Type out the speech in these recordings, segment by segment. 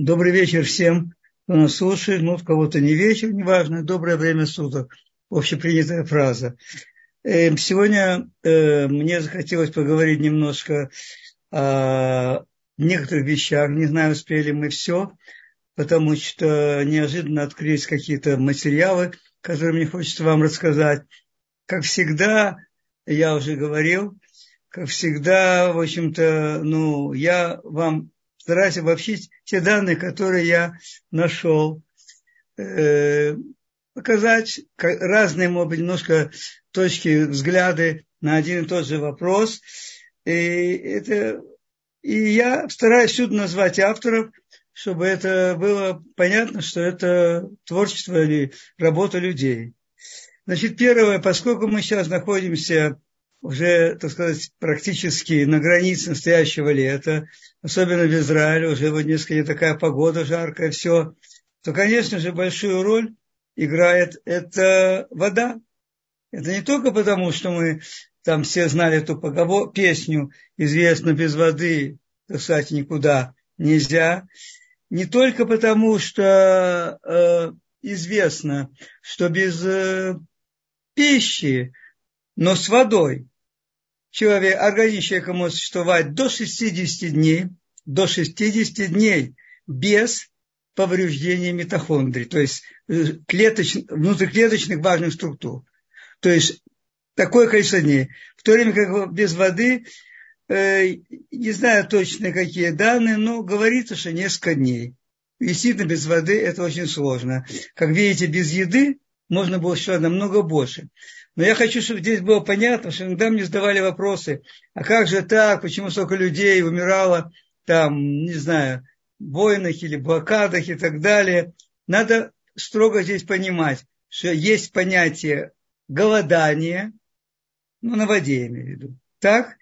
Добрый вечер всем, кто нас слушает. Ну, кого-то не вечер, неважно. Доброе время суток. Общепринятая фраза. Эм, сегодня э, мне захотелось поговорить немножко о некоторых вещах. Не знаю, успели мы все, потому что неожиданно открылись какие-то материалы, которые мне хочется вам рассказать. Как всегда, я уже говорил, как всегда, в общем-то, ну, я вам стараюсь обобщить те данные, которые я нашел, э, показать разные, может быть, немножко точки, взгляды на один и тот же вопрос. И, это, и я стараюсь всюду назвать авторов, чтобы это было понятно, что это творчество или работа людей. Значит, первое, поскольку мы сейчас находимся уже, так сказать, практически на границе настоящего лета, особенно в Израиле, уже вот несколько не такая погода жаркая, все, то, конечно же, большую роль играет это вода. Это не только потому, что мы там все знали эту поговор, песню, известно, без воды, кстати, никуда нельзя. Не только потому, что э, известно, что без э, пищи, но с водой человек, организм человека может существовать до 60 дней, до 60 дней без повреждения митохондрий, то есть э, клеточ, внутриклеточных важных структур. То есть такое количество дней. В то время как без воды, э, не знаю точно какие данные, но говорится, что несколько дней. Действительно, без воды это очень сложно. Как видите, без еды можно было еще намного больше. Но я хочу, чтобы здесь было понятно, что иногда мне задавали вопросы, а как же так, почему столько людей умирало там, не знаю, в войнах или блокадах и так далее. Надо строго здесь понимать, что есть понятие голодания, ну, на воде я имею в виду, так?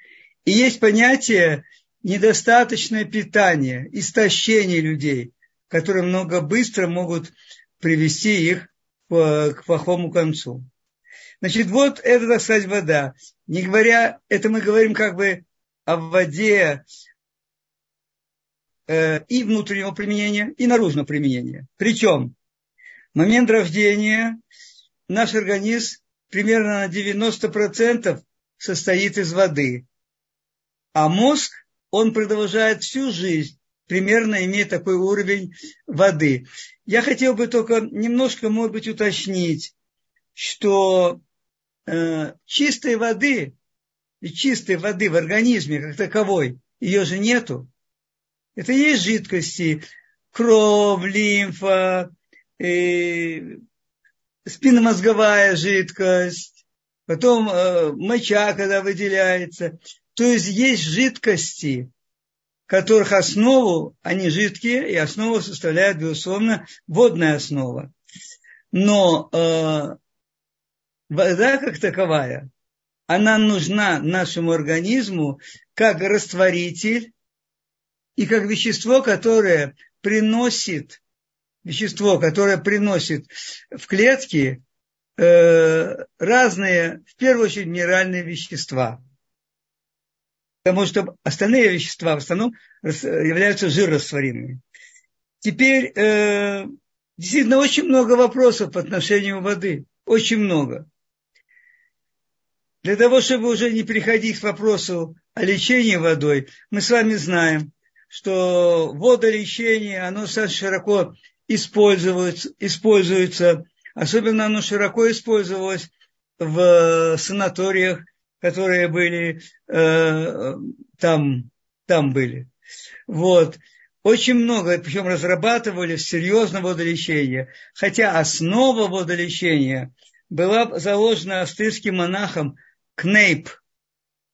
И есть понятие недостаточное питание, истощение людей, которые много быстро могут привести их к плохому концу. Значит, вот это, так сказать, вода. Не говоря, это мы говорим как бы о воде э, и внутреннего применения, и наружного применения. Причем момент рождения наш организм примерно на 90% состоит из воды. А мозг, он продолжает всю жизнь, примерно имея такой уровень воды. Я хотел бы только немножко, может быть, уточнить, что э, чистой воды, чистой воды в организме как таковой, ее же нету. Это есть жидкости, кровь, лимфа, э, спинномозговая жидкость, потом э, моча, когда выделяется. То есть есть жидкости, которых основу, они жидкие, и основу составляет, безусловно, водная основа. Но э, вода как таковая, она нужна нашему организму как растворитель и как вещество, которое приносит, вещество, которое приносит в клетки э, разные, в первую очередь, минеральные вещества. Потому что остальные вещества в основном являются жирорастворимыми. Теперь э, действительно очень много вопросов по отношению воды. Очень много. Для того, чтобы уже не переходить к вопросу о лечении водой, мы с вами знаем, что водолечение, оно широко используется, используется, особенно оно широко использовалось в санаториях, которые были э, там, там были. Вот. Очень много, причем разрабатывали серьезно водолечение. Хотя основа водолечения была заложена австрийским монахом Кнейп.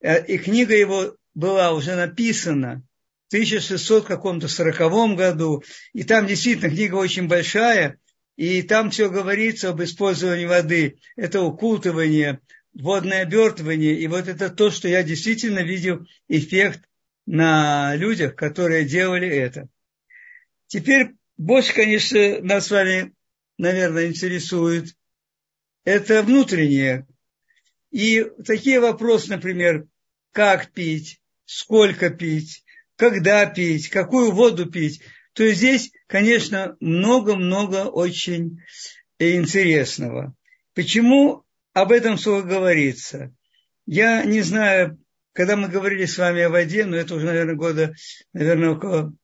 Э, и книга его была уже написана в 1600 каком-то сороковом году. И там действительно книга очень большая. И там все говорится об использовании воды. Это укутывание, водное обертывание. И вот это то, что я действительно видел эффект на людях, которые делали это. Теперь больше, конечно, нас с вами, наверное, интересует это внутреннее, и такие вопросы, например, как пить, сколько пить, когда пить, какую воду пить. То есть здесь, конечно, много-много очень интересного. Почему об этом слово говорится? Я не знаю, когда мы говорили с вами о воде, но это уже, наверное, года, наверное, около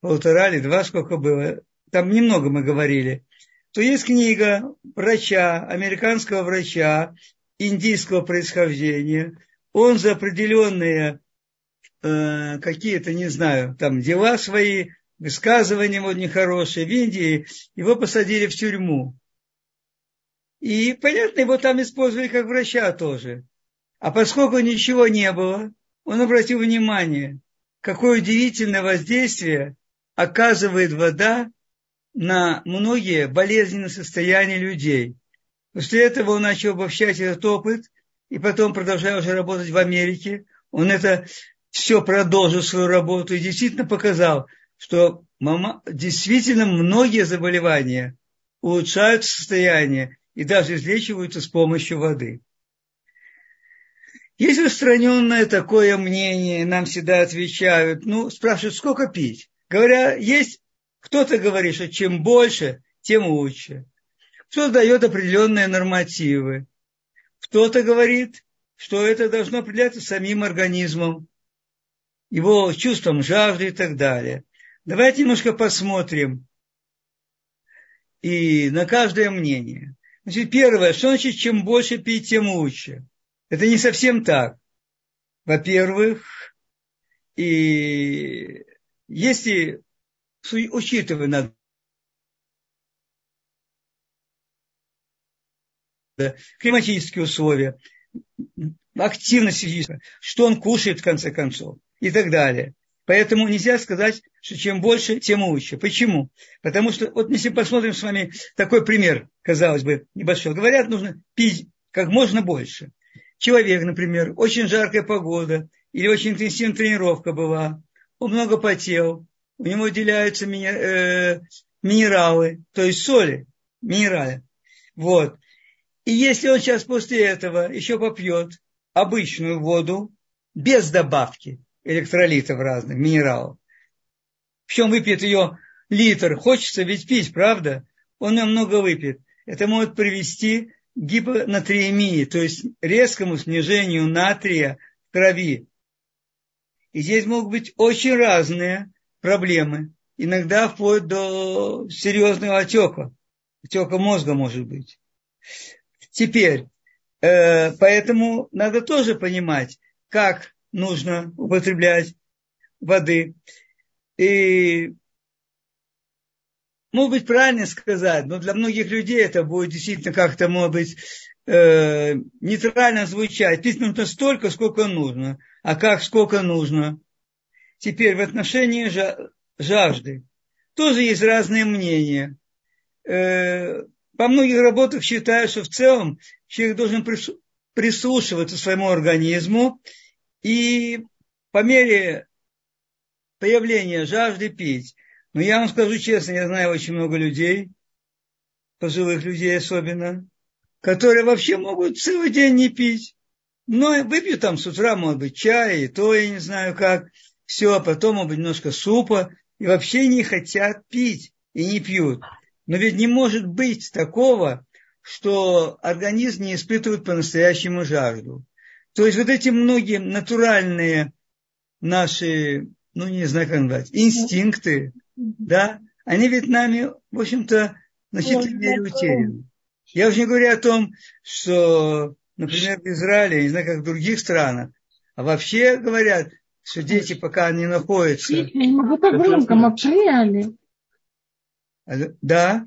полтора или два, сколько было, там немного мы говорили, то есть книга врача, американского врача, индийского происхождения, он за определенные э, какие-то, не знаю, там дела свои, высказывания вот нехорошие в Индии, его посадили в тюрьму. И, понятно, его там использовали как врача тоже. А поскольку ничего не было, он обратил внимание, какое удивительное воздействие оказывает вода на многие болезненные состояния людей. После этого он начал обобщать этот опыт, и потом, продолжая уже работать в Америке, он это все продолжил свою работу и действительно показал, что мама, действительно многие заболевания улучшают состояние и даже излечиваются с помощью воды. Есть распространенное такое мнение, нам всегда отвечают, ну, спрашивают, сколько пить. Говоря, есть, кто-то говорит, что чем больше, тем лучше. Кто-то дает определенные нормативы. Кто-то говорит, что это должно определяться самим организмом, его чувством жажды и так далее. Давайте немножко посмотрим и на каждое мнение. Значит, первое, что значит, чем больше пить, тем лучше. Это не совсем так. Во-первых, и если учитывая надо климатические условия, активность физическая, что он кушает в конце концов и так далее. Поэтому нельзя сказать, что чем больше, тем лучше. Почему? Потому что, вот если посмотрим с вами такой пример, казалось бы, небольшой. Говорят, нужно пить как можно больше. Человек, например, очень жаркая погода или очень интенсивная тренировка была, он много потел, у него выделяются э, минералы, то есть соли, минералы. Вот. И если он сейчас после этого еще попьет обычную воду, без добавки, электролитов разных, минералов. Причем выпьет ее литр, хочется ведь пить, правда? Он ее много выпьет. Это может привести к гипонатриемии, то есть резкому снижению натрия в крови. И здесь могут быть очень разные проблемы. Иногда вплоть до серьезного отека. Отека мозга может быть. Теперь, э, поэтому надо тоже понимать, как нужно употреблять воды. И может быть правильно сказать, но для многих людей это будет действительно как-то, может быть, э, нейтрально звучать. Пить нужно столько, сколько нужно. А как, сколько нужно? Теперь в отношении жажды. Тоже есть разные мнения. Э, по многих работах считают, что в целом человек должен прислушиваться своему организму и по мере появления жажды пить. Но я вам скажу честно, я знаю очень много людей, пожилых людей особенно, которые вообще могут целый день не пить. Но выпьют там с утра, может быть, чай, и то я не знаю как, все, а потом, может быть, немножко супа, и вообще не хотят пить, и не пьют. Но ведь не может быть такого, что организм не испытывает по-настоящему жажду. То есть вот эти многие натуральные наши, ну не знаю как назвать, инстинкты, да, они ведь нами, в общем-то, мере утеряны. Я уже не говорю о том, что, например, в Израиле, не знаю, как в других странах, а вообще говорят, что дети, пока они находятся... Могу так громко, обширяли. Да.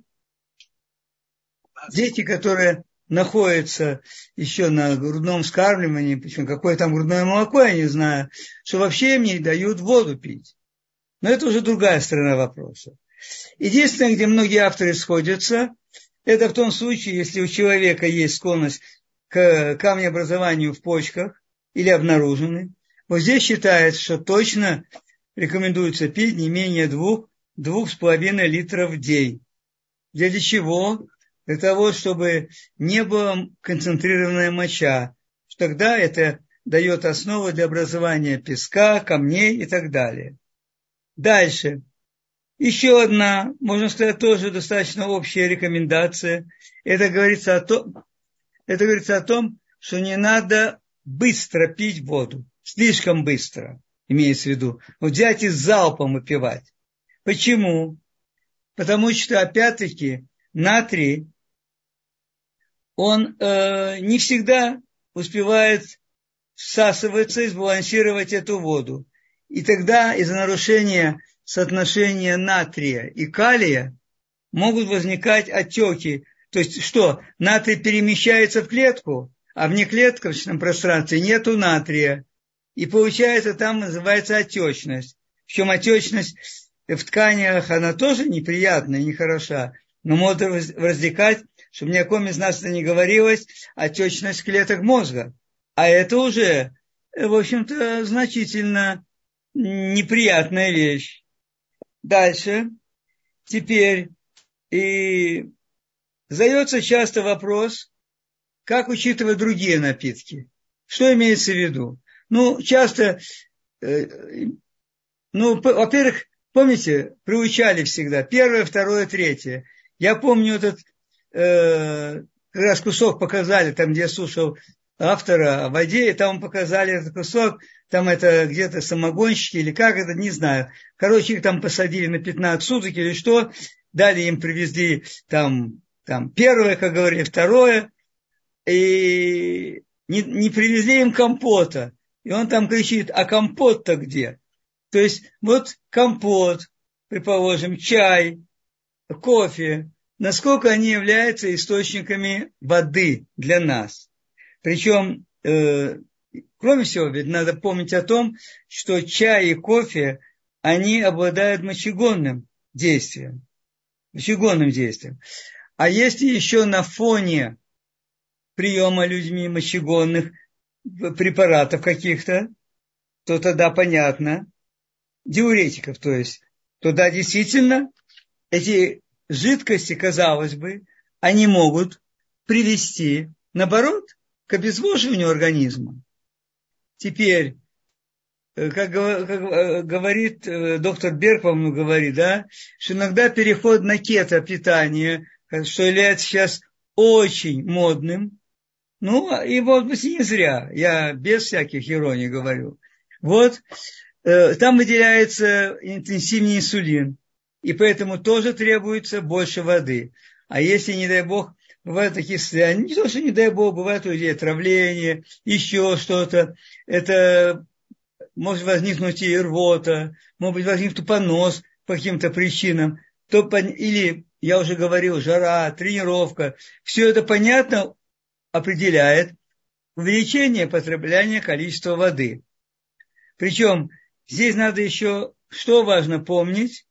Дети, которые находится еще на грудном скармливании, причем какое там грудное молоко, я не знаю, что вообще им не дают воду пить. Но это уже другая сторона вопроса. Единственное, где многие авторы сходятся, это в том случае, если у человека есть склонность к камнеобразованию в почках или обнаружены. Вот здесь считается, что точно рекомендуется пить не менее двух, двух с половиной литров в день. Для чего? Для того, чтобы не была концентрированная моча. Тогда это дает основу для образования песка, камней и так далее. Дальше. Еще одна, можно сказать, тоже достаточно общая рекомендация. Это говорится о том, это говорится о том, что не надо быстро пить воду, слишком быстро, имеется в виду. Вот взять и залпом выпивать. Почему? Потому что, опять-таки, натрий, он э, не всегда успевает всасываться и сбалансировать эту воду. И тогда из-за нарушения соотношения натрия и калия могут возникать отеки. То есть что? Натрий перемещается в клетку, а в неклеточном пространстве нету натрия. И получается, там называется отечность. Причем отечность в тканях, она тоже неприятная, нехороша, но может возникать, чтобы ни о ком из нас это не говорилось, отечность клеток мозга. А это уже, в общем-то, значительно неприятная вещь. Дальше. Теперь и задается часто вопрос, как учитывать другие напитки. Что имеется в виду? Ну, часто, э, ну, во-первых, помните, приучали всегда первое, второе, третье. Я помню этот, э, как раз кусок показали, там, где я слушал автора о воде, и там показали этот кусок, там это где-то самогонщики или как это, не знаю. Короче, их там посадили на 15 суток или что, далее им привезли там, там первое, как говорили, второе, и не, не привезли им компота. И он там кричит, а компот-то где? То есть вот компот, предположим, чай, кофе, насколько они являются источниками воды для нас. Причем, э, кроме всего, ведь надо помнить о том, что чай и кофе, они обладают мочегонным действием. Мочегонным действием. А если еще на фоне приема людьми мочегонных препаратов каких-то, то тогда понятно, диуретиков, то есть, тогда действительно эти жидкости, казалось бы, они могут привести, наоборот, к обезвоживанию организма. Теперь, э, как, как э, говорит э, доктор Берг, по-моему, говорит, да, что иногда переход на кето-питание, что является сейчас очень модным, ну, быть, и не зря, я без всяких ироний говорю. Вот, там выделяется интенсивный инсулин, и поэтому тоже требуется больше воды. А если, не дай бог, бывают такие состояния, не то, что не дай бог, бывает у людей отравление, еще что-то, это может возникнуть и рвота, может быть возникнуть понос по каким-то причинам, то, или, я уже говорил, жара, тренировка, все это понятно определяет увеличение потребления количества воды. Причем здесь надо еще, что важно помнить,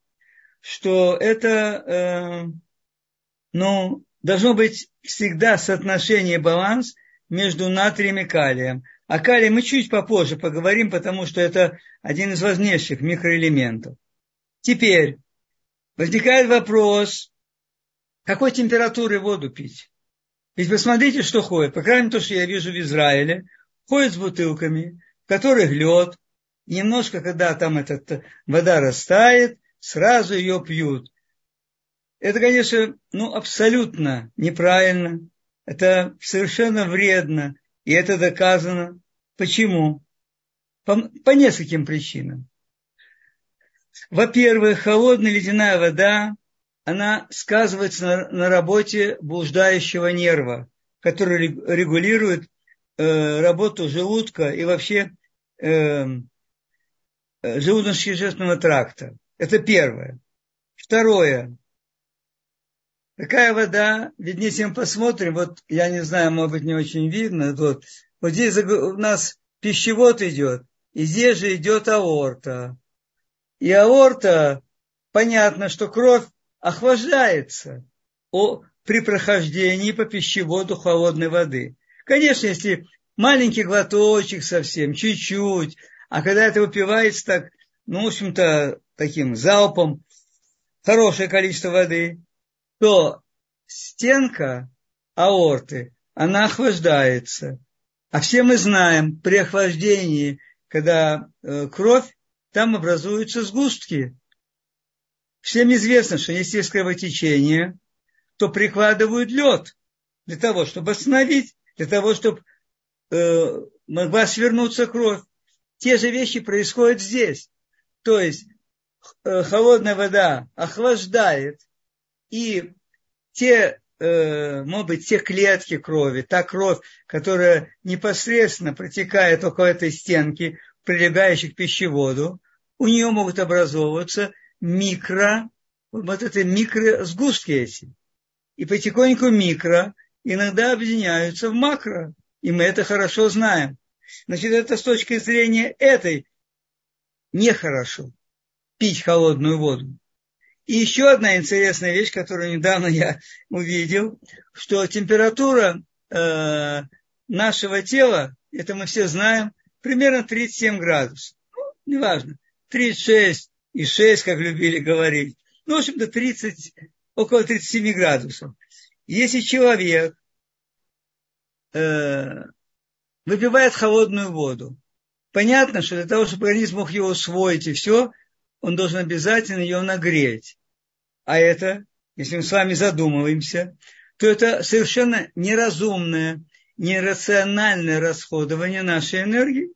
что это, э, ну, должно быть всегда соотношение, баланс между натрием и калием. О калии мы чуть попозже поговорим, потому что это один из важнейших микроэлементов. Теперь возникает вопрос, какой температуры воду пить? Ведь посмотрите, что ходит. По крайней мере, то, что я вижу в Израиле, ходят с бутылками, в которых лед. Немножко, когда там эта вода растает, сразу ее пьют. Это, конечно, ну, абсолютно неправильно. Это совершенно вредно. И это доказано. Почему? По, по нескольким причинам. Во-первых, холодная ледяная вода, она сказывается на, на работе блуждающего нерва, который регулирует э, работу желудка и вообще э, э желудочно-кишечного тракта. Это первое. Второе. Какая вода? Ведь если мы посмотрим, вот я не знаю, может быть, не очень видно, вот, вот здесь у нас пищевод идет, и здесь же идет аорта. И аорта, понятно, что кровь охлаждается при прохождении по пищеводу холодной воды. Конечно, если маленький глоточек совсем, чуть-чуть, а когда это выпивается так, ну, в общем-то, таким залпом, хорошее количество воды, то стенка аорты, она охлаждается. А все мы знаем, при охлаждении, когда э, кровь, там образуются сгустки. Всем известно, что если есть кровотечение, то прикладывают лед для того, чтобы остановить, для того, чтобы э, могла свернуться кровь. Те же вещи происходят здесь. То есть холодная вода охлаждает, и те, э, может быть, те клетки крови, та кровь, которая непосредственно протекает около этой стенки, прилегающей к пищеводу, у нее могут образовываться микро, вот это микросгустки эти. И потихоньку микро иногда объединяются в макро. И мы это хорошо знаем. Значит, это с точки зрения этой нехорошо пить холодную воду. И еще одна интересная вещь, которую недавно я увидел, что температура э, нашего тела, это мы все знаем, примерно 37 градусов. Ну, неважно, 36 и 6, как любили говорить. Ну, в общем-то, 30, около 37 градусов. Если человек э, выпивает холодную воду, понятно, что для того, чтобы организм мог ее усвоить и все, он должен обязательно ее нагреть. А это, если мы с вами задумываемся, то это совершенно неразумное, нерациональное расходование нашей энергии.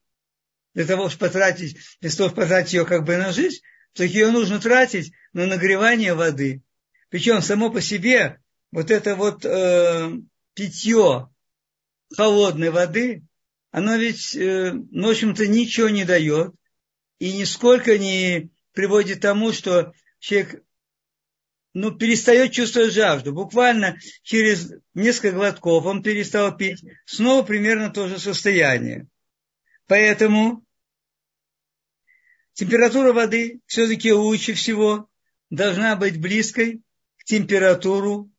Для того, чтобы потратить, для того, чтобы потратить ее как бы на жизнь, то ее нужно тратить на нагревание воды. Причем само по себе вот это вот э, питье холодной воды, оно ведь, э, в общем-то, ничего не дает и нисколько не приводит к тому, что человек ну, перестает чувствовать жажду. Буквально через несколько глотков он перестал пить. Снова примерно то же состояние. Поэтому температура воды все-таки лучше всего должна быть близкой к, температуру,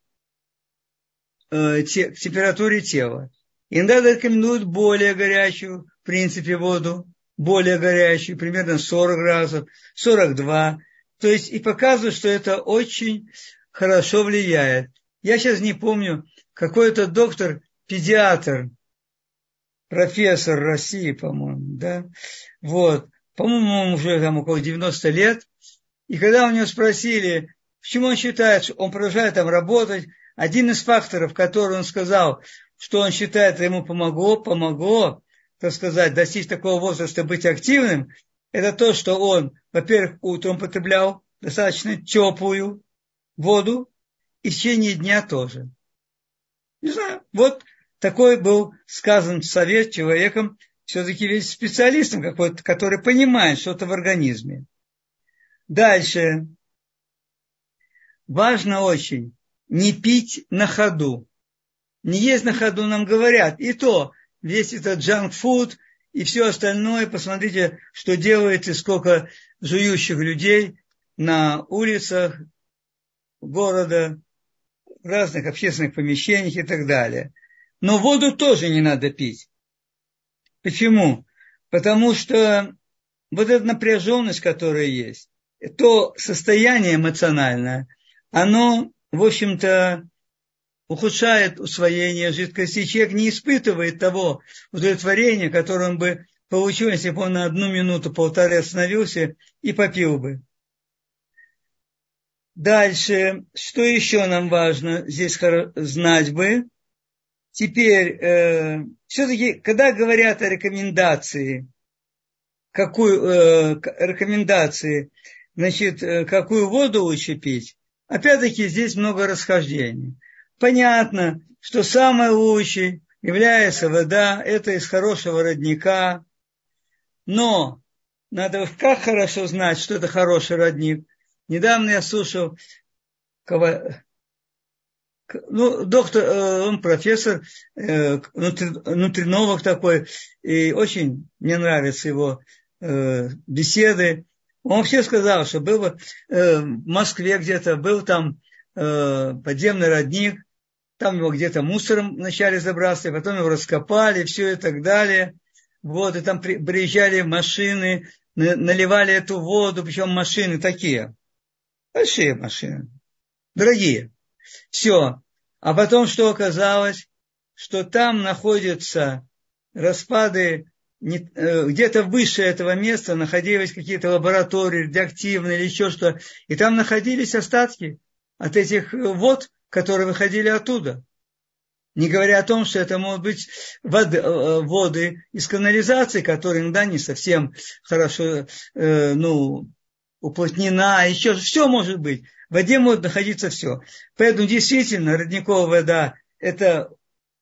э, те, к температуре тела. Иногда рекомендуют более горячую, в принципе, воду, более горячую, примерно 40 градусов, 42. То есть и показывают, что это очень хорошо влияет. Я сейчас не помню, какой-то доктор, педиатр, профессор России, по-моему, да, вот, по-моему, уже там около 90 лет, и когда у него спросили, почему он считает, что он продолжает там работать, один из факторов, который он сказал, что он считает, ему помогло, помогло, так сказать, достичь такого возраста, быть активным, это то, что он, во-первых, утром потреблял достаточно теплую воду, и в течение дня тоже. Не знаю, вот такой был сказан совет человеком, все-таки ведь специалистом какой-то, который понимает что-то в организме. Дальше. Важно очень не пить на ходу. Не есть на ходу нам говорят. И то, весь этот джанк-фуд и все остальное, посмотрите, что делает и сколько жующих людей на улицах города, разных общественных помещениях и так далее. Но воду тоже не надо пить. Почему? Потому что вот эта напряженность, которая есть, то состояние эмоциональное, оно, в общем-то, ухудшает усвоение жидкости. Человек не испытывает того удовлетворения, которое он бы получил, если бы он на одну минуту, полторы остановился и попил бы. Дальше, что еще нам важно здесь знать бы? Теперь, э, все-таки, когда говорят о рекомендации, какую э, рекомендации, значит, э, какую воду лучше пить, опять-таки здесь много расхождений. Понятно, что самое лучшее является вода, это из хорошего родника, но надо как хорошо знать, что это хороший родник. Недавно я слушал ну, доктор, э, он профессор, э, внутринолог такой, и очень мне нравятся его э, беседы. Он вообще сказал, что был в Москве где-то, был там подземный родник, там его где-то мусором вначале забрасывали, потом его раскопали, все и так далее. Вот, и там приезжали машины, наливали эту воду, причем машины такие, большие машины, дорогие. Все. А потом что оказалось? Что там находятся распады э, где-то выше этого места находились какие-то лаборатории радиоактивные или еще что, и там находились остатки от этих вод, которые выходили оттуда. Не говоря о том, что это могут быть воды, э, воды из канализации, которые иногда не совсем хорошо э, ну, уплотнена, еще все может быть. В воде может находиться все. Поэтому действительно родниковая вода – это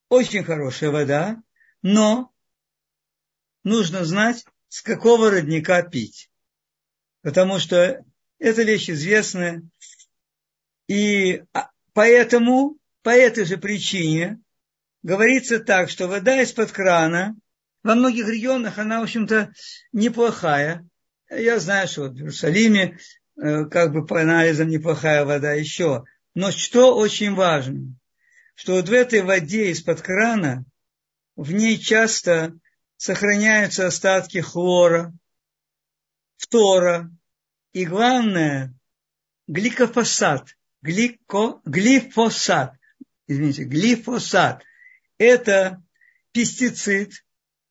очень хорошая вода, но нужно знать, с какого родника пить. Потому что эта вещь известная. И а, поэтому, по этой же причине, говорится так, что вода из-под крана во многих регионах, она, в общем-то, неплохая. Я знаю, что в Иерусалиме э, как бы по анализам неплохая вода еще. Но что очень важно, что вот в этой воде из-под крана в ней часто сохраняются остатки хлора, фтора и, главное, гликофосат, глико, глифосат, извините, глифосат – это пестицид,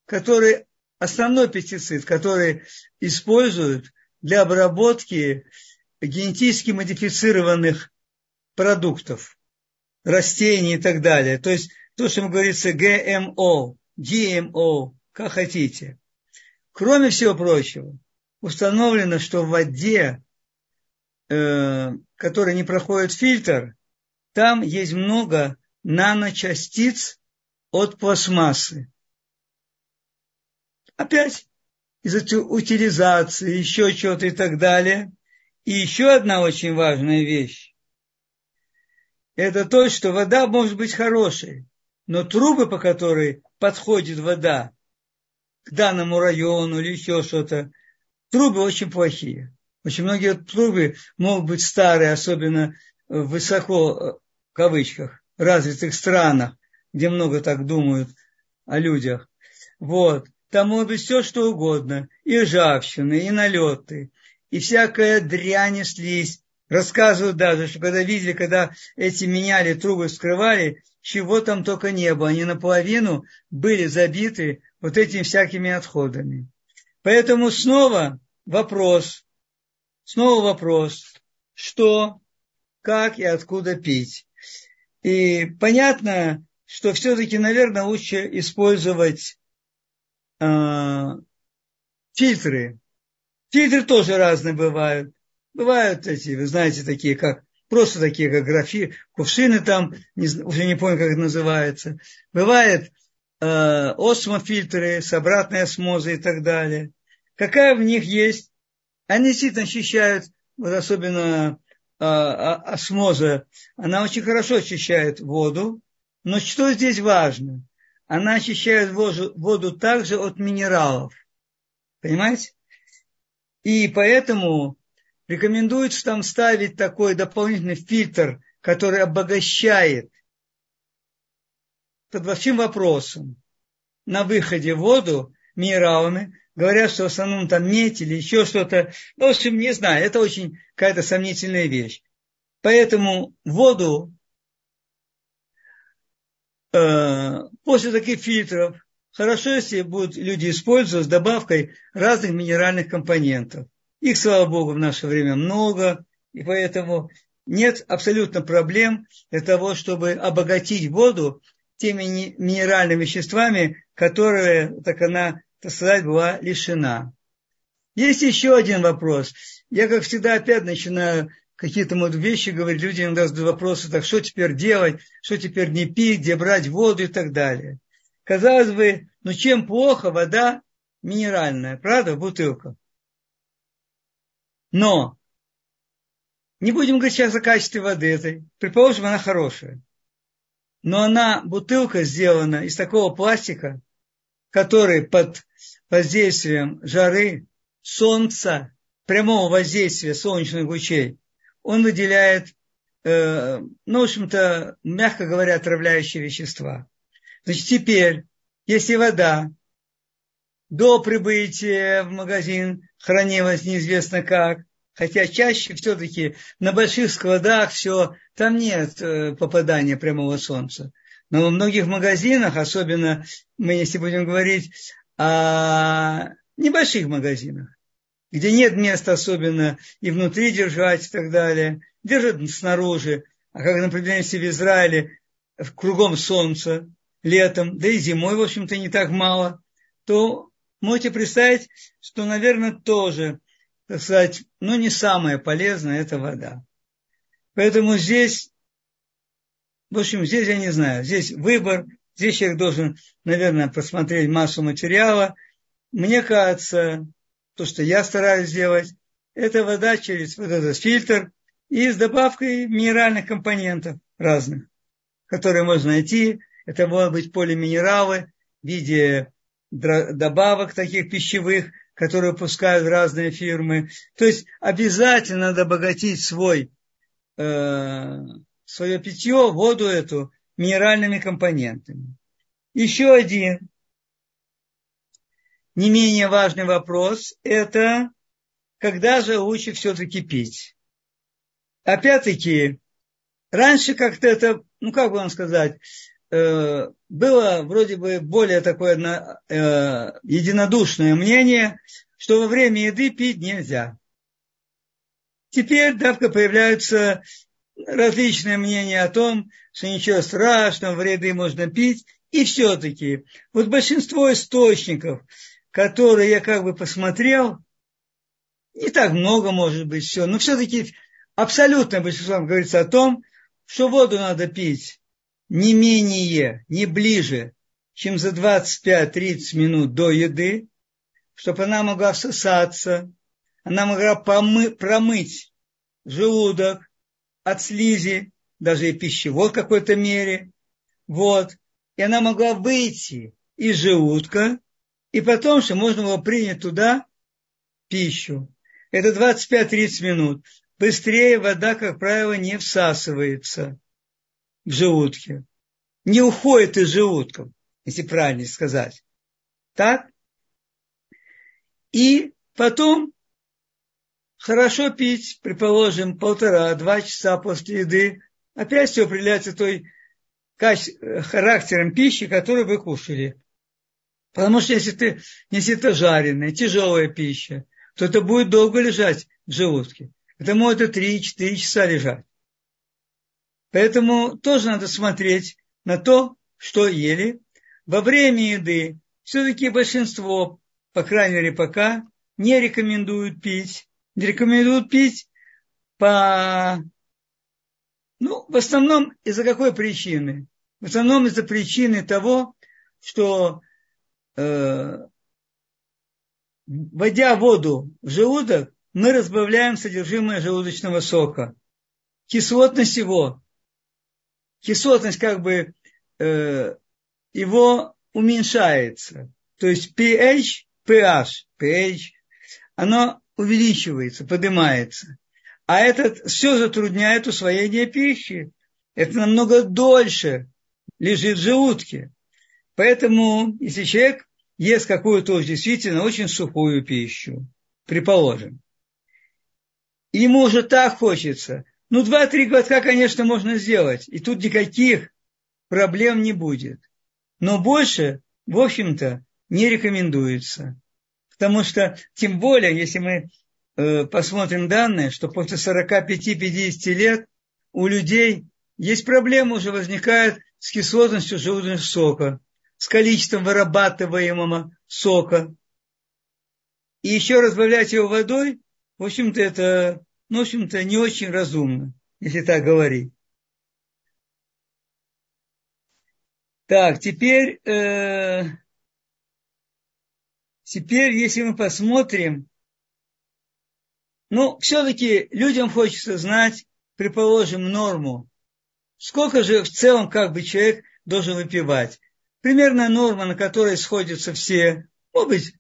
который, основной пестицид, который используют для обработки генетически модифицированных продуктов, растений и так далее. То есть то, что говорится ГМО, GMO, как хотите. Кроме всего прочего, установлено, что в воде, э, которая не проходит фильтр, там есть много наночастиц, от пластмассы. Опять из-за утилизации, еще чего-то и так далее. И еще одна очень важная вещь. Это то, что вода может быть хорошей, но трубы, по которой подходит вода к данному району или еще что-то, трубы очень плохие. Очень многие трубы могут быть старые, особенно высоко, в кавычках, развитых странах где много так думают о людях. Вот. Там может быть все, что угодно. И ржавчины, и налеты, и всякая дрянь и слизь. Рассказывают даже, что когда видели, когда эти меняли трубы, вскрывали, чего там только не было. Они наполовину были забиты вот этими всякими отходами. Поэтому снова вопрос, снова вопрос, что, как и откуда пить. И понятно, что все-таки, наверное, лучше использовать э, фильтры. Фильтры тоже разные бывают. Бывают эти, вы знаете, такие, как просто такие, как графи, кувшины там, не, уже не помню, как это называется. Бывает э, осмофильтры с обратной осмозой и так далее. Какая в них есть? Они действительно очищают, вот особенно э, осмоза, она очень хорошо очищает воду, но что здесь важно? Она очищает воду, воду также от минералов. Понимаете? И поэтому рекомендуется там ставить такой дополнительный фильтр, который обогащает под вашим вопросом на выходе воду минералами. Говорят, что в основном там медь еще что-то. Ну, в общем, не знаю, это очень какая-то сомнительная вещь. Поэтому воду Э, после таких фильтров хорошо, если будут люди использовать с добавкой разных минеральных компонентов. Их, слава богу, в наше время много, и поэтому нет абсолютно проблем для того, чтобы обогатить воду теми минеральными веществами, которые, так она, так сказать, была лишена. Есть еще один вопрос. Я, как всегда, опять начинаю какие-то вот вещи говорить, люди иногда задают вопросы, так что теперь делать, что теперь не пить, где брать воду и так далее. Казалось бы, ну чем плохо вода минеральная, правда, бутылка. Но не будем говорить сейчас о качестве воды этой. Предположим, она хорошая. Но она, бутылка сделана из такого пластика, который под воздействием жары, солнца, прямого воздействия солнечных лучей он выделяет, э, ну, в общем-то, мягко говоря, отравляющие вещества. Значит, теперь, если вода до прибытия в магазин хранилась неизвестно как, хотя чаще все-таки на больших складах все, там нет э, попадания прямого солнца. Но во многих магазинах, особенно мы, если будем говорить А небольших магазинах, где нет места особенно и внутри держать и так далее, держат снаружи. А как, например, если в Израиле кругом солнца, летом, да и зимой, в общем-то, не так мало, то можете представить, что, наверное, тоже, так сказать, ну, не самое полезное – это вода. Поэтому здесь, в общем, здесь я не знаю, здесь выбор, здесь человек должен, наверное, просмотреть массу материала. Мне кажется, то, что я стараюсь сделать, это вода через вот этот фильтр и с добавкой минеральных компонентов разных, которые можно найти. Это могут быть полиминералы в виде добавок таких пищевых, которые выпускают разные фирмы. То есть обязательно надо обогатить свой, э, свое питье, воду эту, минеральными компонентами. Еще один не менее важный вопрос – это когда же лучше все-таки пить. Опять-таки, раньше как-то это, ну как бы вам сказать, Э, было вроде бы более такое э, единодушное мнение, что во время еды пить нельзя. Теперь давка появляются различные мнения о том, что ничего страшного, в еды можно пить. И все-таки, вот большинство источников, которые я как бы посмотрел, не так много может быть все, но все-таки абсолютно большинство говорится о том, что воду надо пить не менее, не ближе, чем за 25-30 минут до еды, чтобы она могла всосаться, она могла помы, промыть желудок от слизи, даже и пищевой в какой-то мере. Вот. И она могла выйти из желудка, и потом, что можно было принять туда пищу. Это 25-30 минут. Быстрее вода, как правило, не всасывается в желудке. Не уходит из желудка, если правильно сказать. Так? И потом хорошо пить, предположим, полтора-два часа после еды. Опять все определяется той характером пищи, которую вы кушали. Потому что если, ты, если это жареная, тяжелая пища, то это будет долго лежать в желудке. Это может 3-4 часа лежать. Поэтому тоже надо смотреть на то, что ели. Во время еды все-таки большинство, по крайней мере пока, не рекомендуют пить. Рекомендуют пить по... Ну, в основном из-за какой причины? В основном из-за причины того, что э, вводя воду в желудок, мы разбавляем содержимое желудочного сока. Кислотность его кислотность как бы э, его уменьшается. То есть pH, pH, pH, оно увеличивается, поднимается. А этот все затрудняет усвоение пищи. Это намного дольше лежит в желудке. Поэтому, если человек ест какую-то действительно очень сухую пищу, предположим, ему уже так хочется, ну, два-три глотка, конечно, можно сделать. И тут никаких проблем не будет. Но больше, в общем-то, не рекомендуется. Потому что, тем более, если мы э, посмотрим данные, что после 45-50 лет у людей есть проблемы уже возникают с кислотностью желудочного сока, с количеством вырабатываемого сока. И еще разбавлять его водой, в общем-то, это ну, в общем-то, не очень разумно, если так говорить. Так, теперь, э, теперь, если мы посмотрим, ну, все-таки людям хочется знать, предположим, норму. Сколько же в целом как бы человек должен выпивать? Примерная норма, на которой сходятся все, может быть,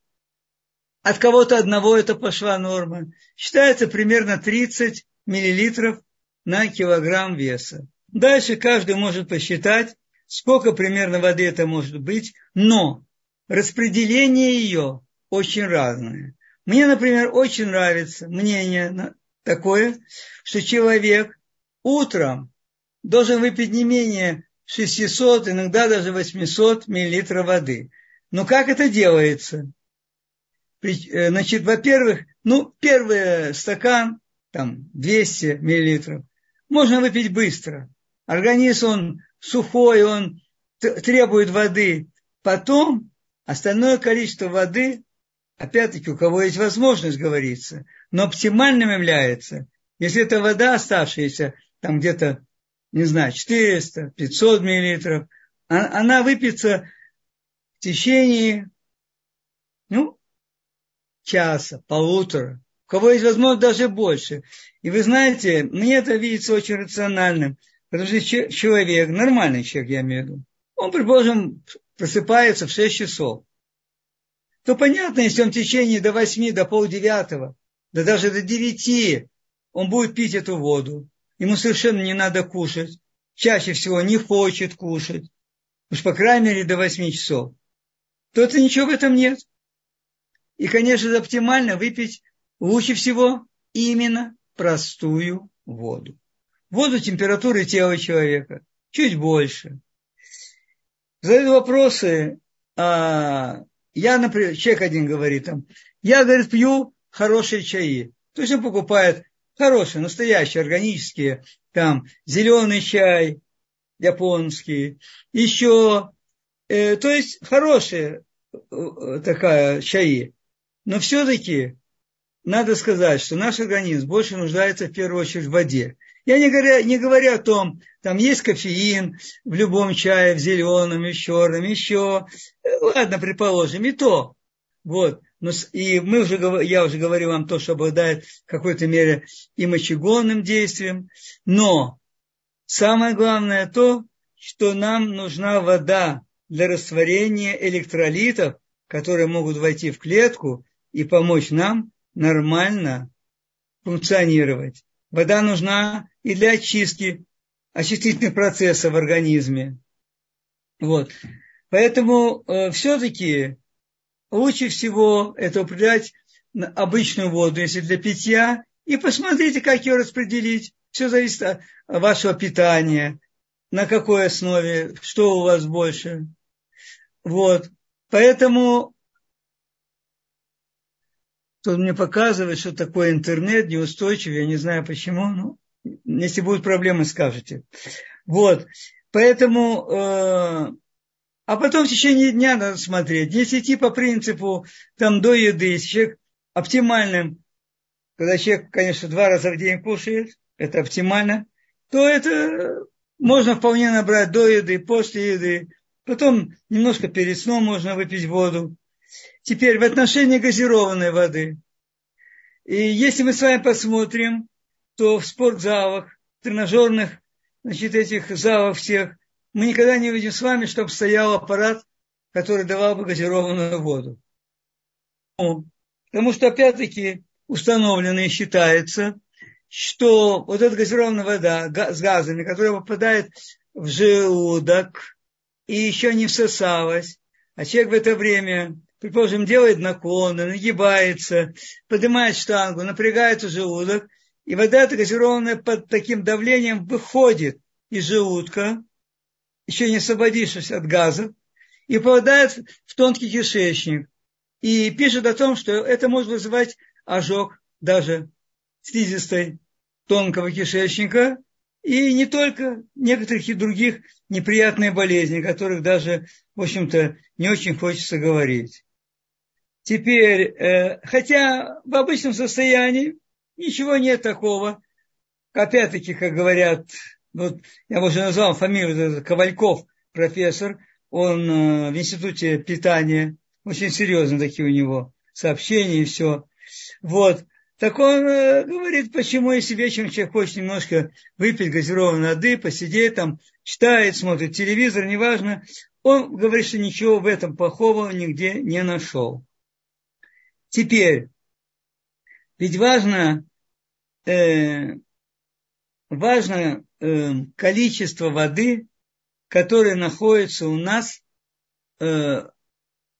от кого-то одного это пошла норма. Считается примерно 30 миллилитров на килограмм веса. Дальше каждый может посчитать, сколько примерно воды это может быть, но распределение ее очень разное. Мне, например, очень нравится мнение такое, что человек утром должен выпить не менее 600, иногда даже 800 миллилитров воды. Но как это делается? Э, значит, во-первых, ну, первый стакан, там, 200 миллилитров, можно выпить быстро. Организм, он сухой, он требует воды. Потом остальное количество воды, опять-таки, у кого есть возможность, говорится, но оптимальным является, если это вода оставшаяся, там где-то, не знаю, 400, 500 миллилитров, а, она выпьется в течение, ну, часа, полутора. У кого есть возможность, даже больше. И вы знаете, мне это видится очень рациональным, потому что человек, нормальный человек, я имею в виду, он, предположим, просыпается в 6 часов, то понятно, если он в течение до 8, до полдевятого, да даже до 9, он будет пить эту воду, ему совершенно не надо кушать, чаще всего не хочет кушать, уж по крайней мере до 8 часов, то это ничего в этом нет. И, конечно оптимально выпить лучше всего именно простую воду. Воду температуры тела человека, чуть больше. Задают вопросы, а, я, например, человек один говорит там, я, говорит, пью хорошие чаи. То есть он покупает хорошие, настоящие, органические, там, зеленый чай японский, еще, э, то есть хорошие э, такая чаи. Но все-таки надо сказать, что наш организм больше нуждается в первую очередь в воде. Я не говорю, не говорю о том, там есть кофеин в любом чае, в зеленом, в черном, еще. Ладно, предположим, и то. Вот. Но, и мы уже, я уже говорил вам то, что обладает в какой-то мере и мочегонным действием. Но самое главное то, что нам нужна вода для растворения электролитов, которые могут войти в клетку и помочь нам нормально функционировать. Вода нужна и для очистки очистительных процессов в организме. Вот. Поэтому э, все-таки лучше всего это употреблять обычную воду, если для питья, и посмотрите, как ее распределить. Все зависит от вашего питания, на какой основе, что у вас больше. Вот. Поэтому Тут мне показывает, что такое интернет неустойчивый, я не знаю почему, но если будут проблемы, скажете. Вот, поэтому, э, а потом в течение дня надо смотреть. Если идти по принципу там до еды, если человек оптимальным, когда человек, конечно, два раза в день кушает, это оптимально, то это можно вполне набрать до еды, после еды. Потом немножко перед сном можно выпить воду. Теперь в отношении газированной воды. И если мы с вами посмотрим, то в спортзалах, тренажерных, значит, этих залах всех, мы никогда не видим с вами, чтобы стоял аппарат, который давал бы газированную воду. Потому что, опять-таки, установлено и считается, что вот эта газированная вода с газами, которая попадает в желудок и еще не всосалась, а человек в это время предположим, делает наклоны, нагибается, поднимает штангу, напрягает желудок, и вода газированная под таким давлением выходит из желудка, еще не освободившись от газов, и попадает в тонкий кишечник. И пишет о том, что это может вызывать ожог даже слизистой тонкого кишечника, и не только некоторых и других неприятных болезней, о которых даже, в общем-то, не очень хочется говорить. Теперь, э, хотя в обычном состоянии ничего нет такого. Опять-таки, как говорят, вот я уже назвал фамилию Ковальков, профессор, он э, в институте питания, очень серьезно такие у него сообщения и все. Вот. Так он э, говорит, почему если вечером человек хочет немножко выпить газированной воды, посидеть там, читает, смотрит телевизор, неважно, он говорит, что ничего в этом плохого нигде не нашел. Теперь, ведь важно, э, важно э, количество воды, которое находится у нас э,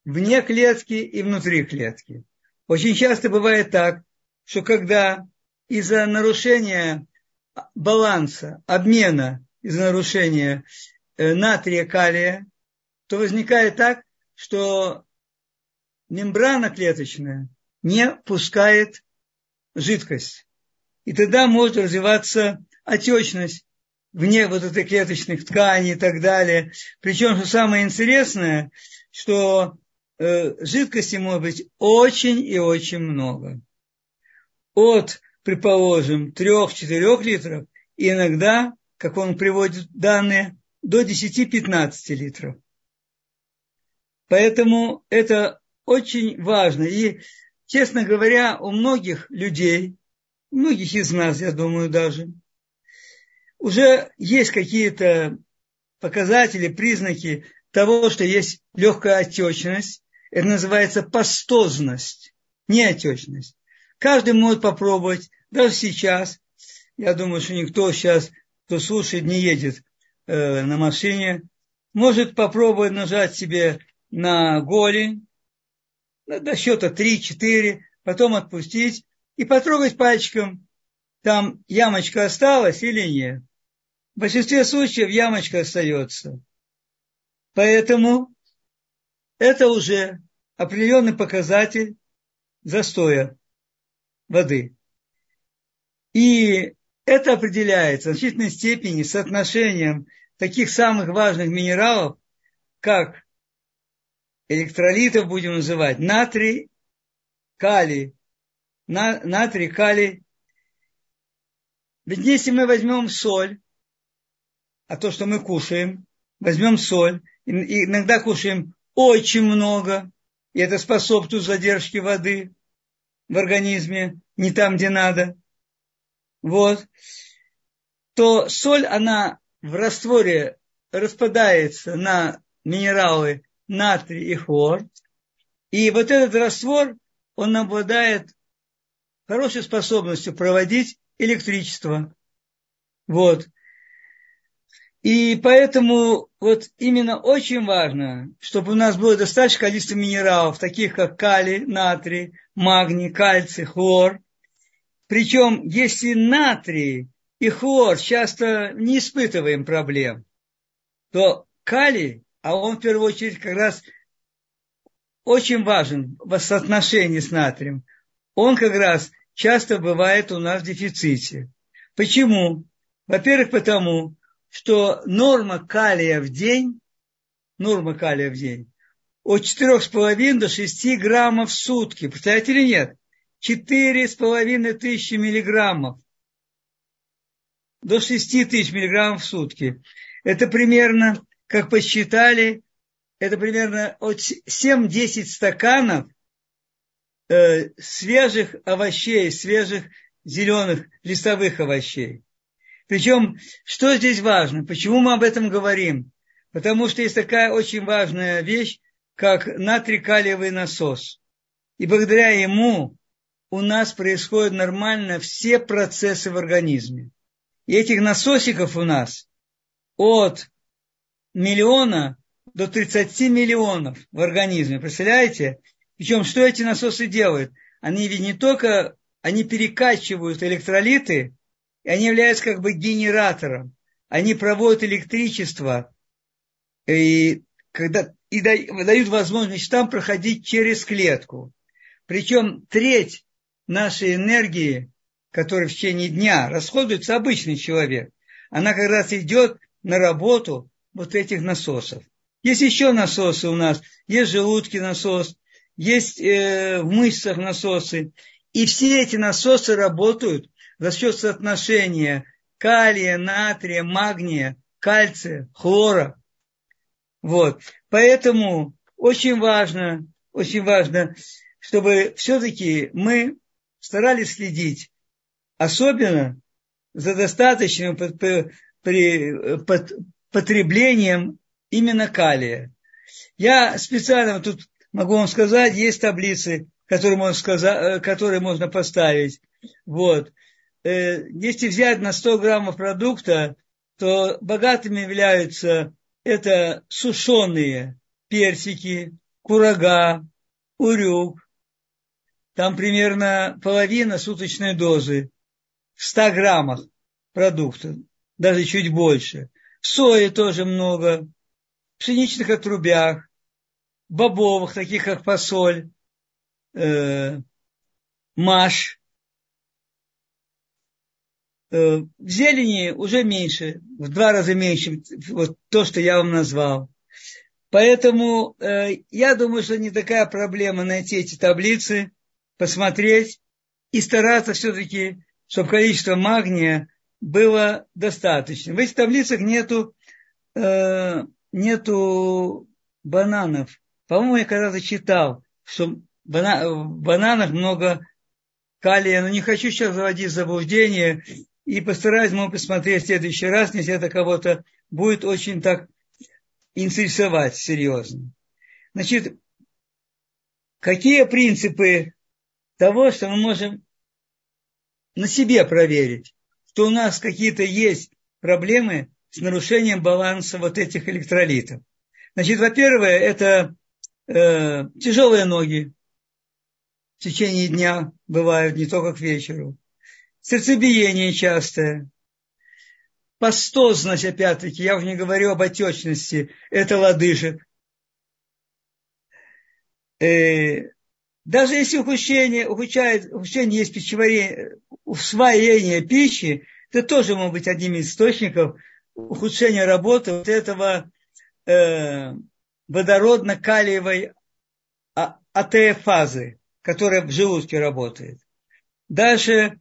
вне клетки и внутри клетки. Очень часто бывает так, что когда из-за нарушения баланса, обмена, из-за нарушения э, натрия, калия, то возникает так, что мембрана клеточная не пускает жидкость. И тогда может развиваться отечность вне вот этой клеточных тканей и так далее. Причем, что самое интересное, что э, жидкости может быть очень и очень много. От, предположим, 3-4 литров, иногда, как он приводит данные, до 10-15 литров. Поэтому это очень важно. И, честно говоря, у многих людей, многих из нас, я думаю, даже, уже есть какие-то показатели, признаки того, что есть легкая отечность. Это называется пастозность, не отечность. Каждый может попробовать, даже сейчас. Я думаю, что никто сейчас, кто слушает, не едет э, на машине. Может попробовать нажать себе на голень до счета 3-4, потом отпустить и потрогать пальчиком, там ямочка осталась или нет. В большинстве случаев ямочка остается. Поэтому это уже определенный показатель застоя воды. И это определяется в значительной степени соотношением таких самых важных минералов, как электролитов будем называть, натрий, калий, на, натрий, калий. Ведь если мы возьмем соль, а то, что мы кушаем, возьмем соль, и иногда кушаем очень много, и это способствует задержке воды в организме, не там, где надо. Вот. То соль, она в растворе распадается на минералы натрий и хлор. И вот этот раствор, он обладает хорошей способностью проводить электричество. Вот. И поэтому вот именно очень важно, чтобы у нас было достаточное количество минералов, таких как калий, натрий, магний, кальций, хлор. Причем, если натрий и хлор часто не испытываем проблем, то калий, а он в первую очередь как раз очень важен в соотношении с натрием, он как раз часто бывает у нас в дефиците. Почему? Во-первых, потому, что норма калия в день, норма калия в день, от 4,5 до 6 граммов в сутки. Представляете или нет? 4,5 тысячи миллиграммов до 6 тысяч миллиграммов в сутки. Это примерно, как посчитали, это примерно от 7-10 стаканов э, свежих овощей, свежих зеленых листовых овощей. Причем, что здесь важно? Почему мы об этом говорим? Потому что есть такая очень важная вещь, как натрикалиевый насос. И благодаря ему у нас происходят нормально все процессы в организме. И этих насосиков у нас от миллиона до 30 миллионов в организме. Представляете? Причем, что эти насосы делают? Они ведь не только, они перекачивают электролиты и они являются как бы генератором. Они проводят электричество и, когда, и дают возможность там проходить через клетку. Причем треть нашей энергии, которая в течение дня расходуется обычный человек, она как раз идет на работу вот этих насосов. Есть еще насосы у нас, есть желудки насос, есть э, в мышцах насосы. И все эти насосы работают за счет соотношения калия, натрия, магния, кальция, хлора. Вот. Поэтому очень важно, очень важно, чтобы все-таки мы старались следить, особенно за достаточным потреблением именно калия. Я специально тут могу вам сказать, есть таблицы, которые можно, сказать, которые можно поставить. Вот. Э, если взять на 100 граммов продукта, то богатыми являются это сушеные персики, курага, урюк. Там примерно половина суточной дозы в 100 граммах продукта, даже чуть больше. Сои тоже много, в пшеничных отрубях, бобовых, таких как фасоль, э, маш. Э, зелени уже меньше, в два раза меньше, вот то, что я вам назвал. Поэтому э, я думаю, что не такая проблема найти эти таблицы, посмотреть и стараться все-таки, чтобы количество магния было достаточно. В этих таблицах нету, э, нету бананов. По-моему, я когда-то читал, что в бананах много калия, но не хочу сейчас заводить заблуждение и постараюсь, может, посмотреть в следующий раз, если это кого-то будет очень так интересовать серьезно. Значит, какие принципы того, что мы можем на себе проверить, что у нас какие-то есть проблемы с нарушением баланса вот этих электролитов. Значит, во-первых, это э, тяжелые ноги в течение дня бывают, не только к вечеру. Сердцебиение частое. Пастозность, опять-таки, я уже не говорю об отечности, это лодыжек. Э, даже если ухудшение, ухудшает, ухудшение есть пищеварение, усвоение пищи, это тоже может быть одним из источников ухудшения работы вот этого э, водородно-калиевой а, АТФ-фазы, которая в желудке работает. Дальше,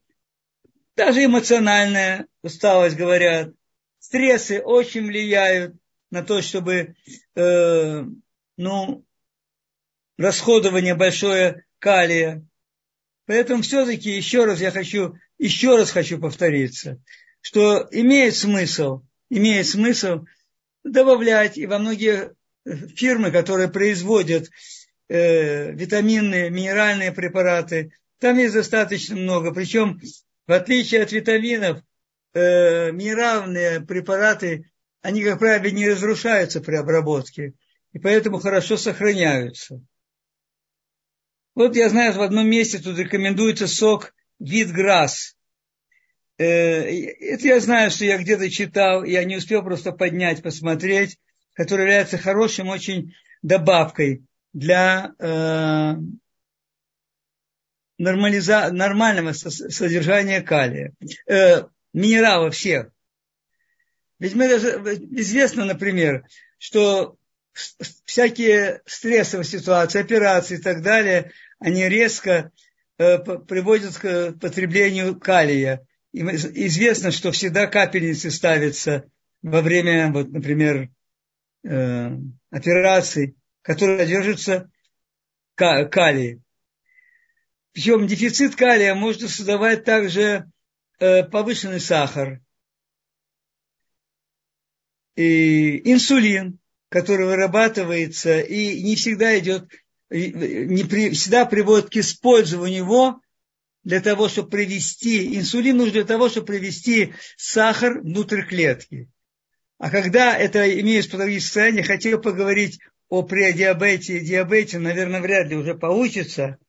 даже эмоциональная усталость, говорят, стрессы очень влияют на то, чтобы э, ну, расходование большое калия. Поэтому все-таки еще раз я хочу, еще раз хочу повториться, что имеет смысл, имеет смысл добавлять и во многие фирмы, которые производят э, витаминные, минеральные препараты, там есть достаточно много. Причем, в отличие от витаминов, э, минеральные препараты, они, как правило, не разрушаются при обработке, и поэтому хорошо сохраняются. Вот я знаю, в одном месте тут рекомендуется сок Витграсс. Э, это я знаю, что я где-то читал, я не успел просто поднять, посмотреть, который является хорошим очень добавкой для э, нормализа... нормального содержания калия, э, минералов всех. Ведь мы даже известно, например, что всякие стрессовые ситуации, операции и так далее, они резко э, приводят к потреблению калия. И известно, что всегда капельницы ставятся во время, вот, например, э, операций, которые содержатся калий. Причем дефицит калия может создавать также э, повышенный сахар, и инсулин, который вырабатывается и не всегда идет, не при, всегда приводит к использованию его для того, чтобы привести, инсулин нужен для того, чтобы привести сахар внутрь клетки. А когда это имеет патологическое состояние, хотел поговорить о предиабете и диабете, наверное, вряд ли уже получится,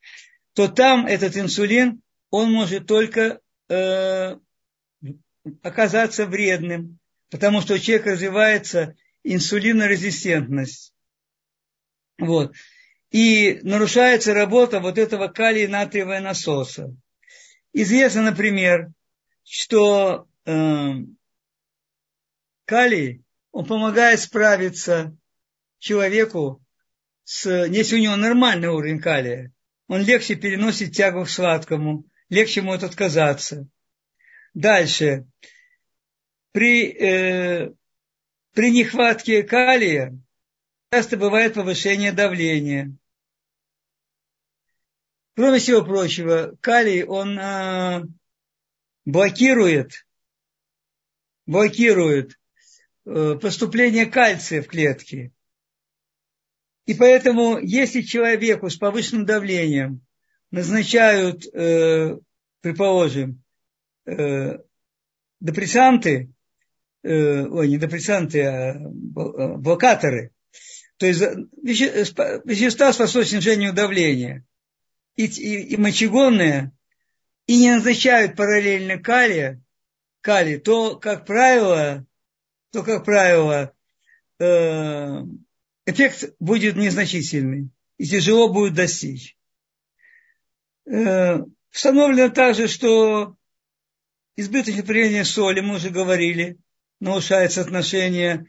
то там этот инсулин, он может только э, оказаться вредным, потому что у человека развивается инсулинорезистентность. Вот. И нарушается работа вот этого калий-натриевого насоса. Известно, например, что э, калий, он помогает справиться человеку, с, если у него нормальный уровень калия, он легче переносит тягу к сладкому, легче может отказаться. Дальше. При э, при нехватке калия часто бывает повышение давления. Кроме всего прочего, калий, он э, блокирует, блокирует поступление кальция в клетки. И поэтому, если человеку с повышенным давлением назначают, э, предположим, э, депрессанты, э, ой, не депрессанты, а блокаторы, то есть вещества способны снижению давления, и, и, и мочегонные, и не назначают параллельно калия, калий, то, как правило, то, как правило, э, эффект будет незначительный и тяжело будет достичь. Э, установлено также, что избыточное применение соли, мы уже говорили, нарушает соотношение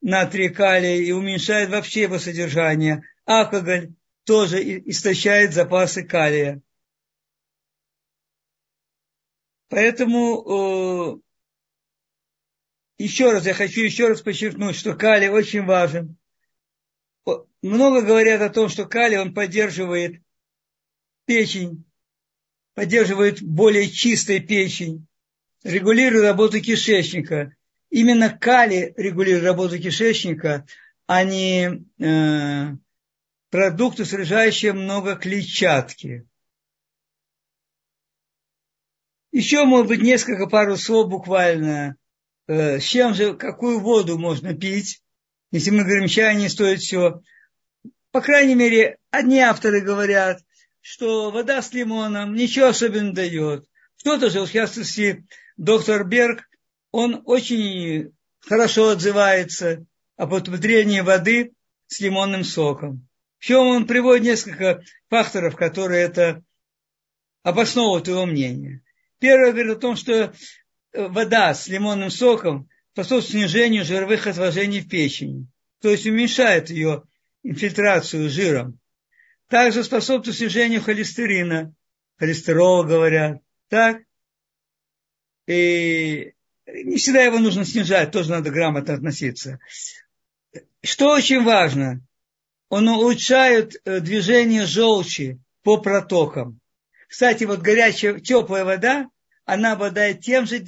натрия калия и уменьшает вообще его содержание. Алкоголь тоже истощает запасы калия. Поэтому э, еще раз, я хочу еще раз подчеркнуть, что калий очень важен. Много говорят о том, что калий, он поддерживает печень, поддерживает более чистой печень, регулирует работу кишечника. Именно калий регулирует работу кишечника, а не э, продукты, содержащие много клетчатки. Еще, может быть, несколько пару слов буквально. Э, с чем же, какую воду можно пить? Если мы говорим, чай не стоит все. По крайней мере, одни авторы говорят, что вода с лимоном ничего особенного дает. Кто-то же, в частности, доктор Берг, он очень хорошо отзывается об употреблении воды с лимонным соком. Причем он приводит несколько факторов, которые это обосновывают его мнение. Первое говорит о том, что вода с лимонным соком способствует снижению жировых отложений в печени, то есть уменьшает ее инфильтрацию жиром. Также способствует снижению холестерина, холестерола говорят, так? И не всегда его нужно снижать, тоже надо грамотно относиться. Что очень важно, он улучшает э, движение желчи по протокам. Кстати, вот горячая, теплая вода, она обладает тем же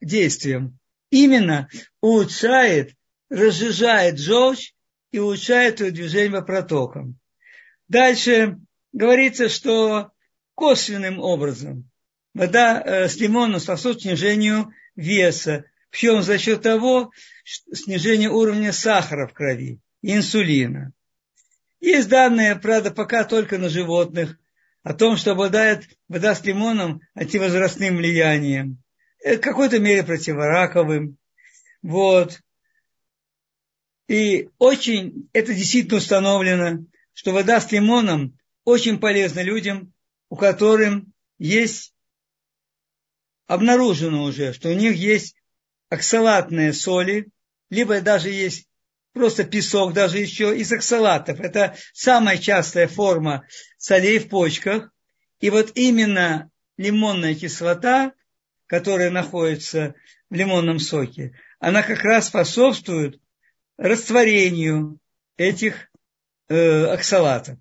действием. Именно улучшает, разжижает желчь и улучшает ее движение по протокам. Дальше говорится, что косвенным образом вода э, с лимоном способствует снижению веса, причем за счет того снижения уровня сахара в крови, инсулина. Есть данные, правда, пока только на животных, о том, что обладает вода с лимоном антивозрастным влиянием, в какой-то мере противораковым. Вот. И очень, это действительно установлено, что вода с лимоном очень полезна людям, у которых есть, обнаружено уже, что у них есть оксалатные соли, либо даже есть просто песок, даже еще из оксалатов. Это самая частая форма солей в почках. И вот именно лимонная кислота, которая находится в лимонном соке, она как раз способствует растворению этих э, оксалатов.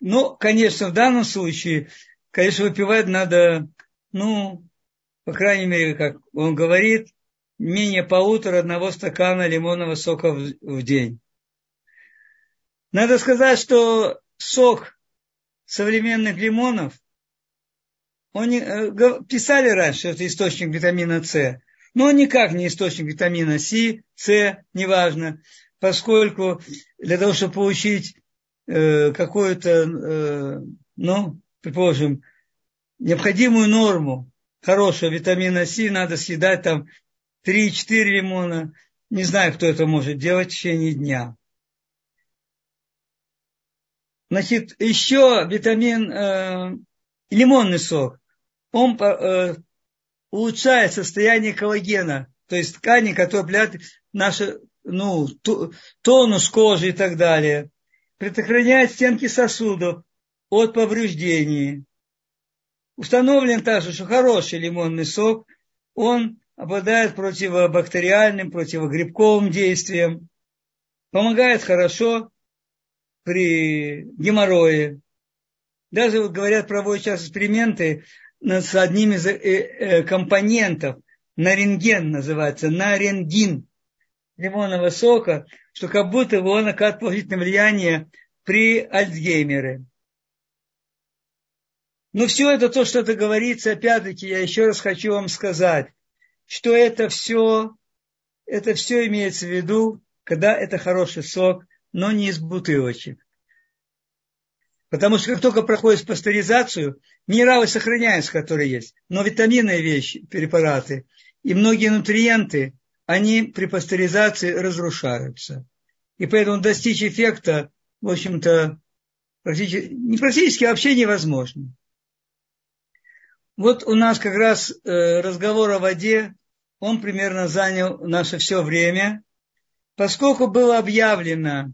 Но, конечно, в данном случае, конечно, выпивать надо, ну, по крайней мере, как он говорит, менее полутора одного стакана лимонного сока в, день. Надо сказать, что сок современных лимонов, он не, э, писали раньше, что это источник витамина С, но он никак не источник витамина С, С, неважно, поскольку для того, чтобы получить э, какую-то, э, ну, предположим, необходимую норму хорошего витамина С, надо съедать там 3-4 лимона. Не знаю, кто это может делать в течение дня. Значит, еще витамин, э, лимонный сок, он э, улучшает состояние коллагена, то есть ткани, которые обладают наши, ну, тонус кожи и так далее. Предохраняет стенки сосудов от повреждений. Установлен также, что хороший лимонный сок, он обладает противобактериальным, противогрибковым действием, помогает хорошо при геморрое. Даже вот говорят, проводят сейчас эксперименты с одним из э, э, компонентов, на рентген называется, на рентгин лимонного сока, что как будто бы он оказывает положительное влияние при Альцгеймере. Но все это то, что это говорится, опять-таки, я еще раз хочу вам сказать, что это все, это все имеется в виду, когда это хороший сок, но не из бутылочек. Потому что как только проходит пастеризацию, минералы сохраняются, которые есть. Но витаминные вещи, препараты и многие нутриенты, они при пастеризации разрушаются. И поэтому достичь эффекта, в общем-то, практически, не практически, а вообще невозможно. Вот у нас как раз э, разговор о воде, он примерно занял наше все время, поскольку было объявлено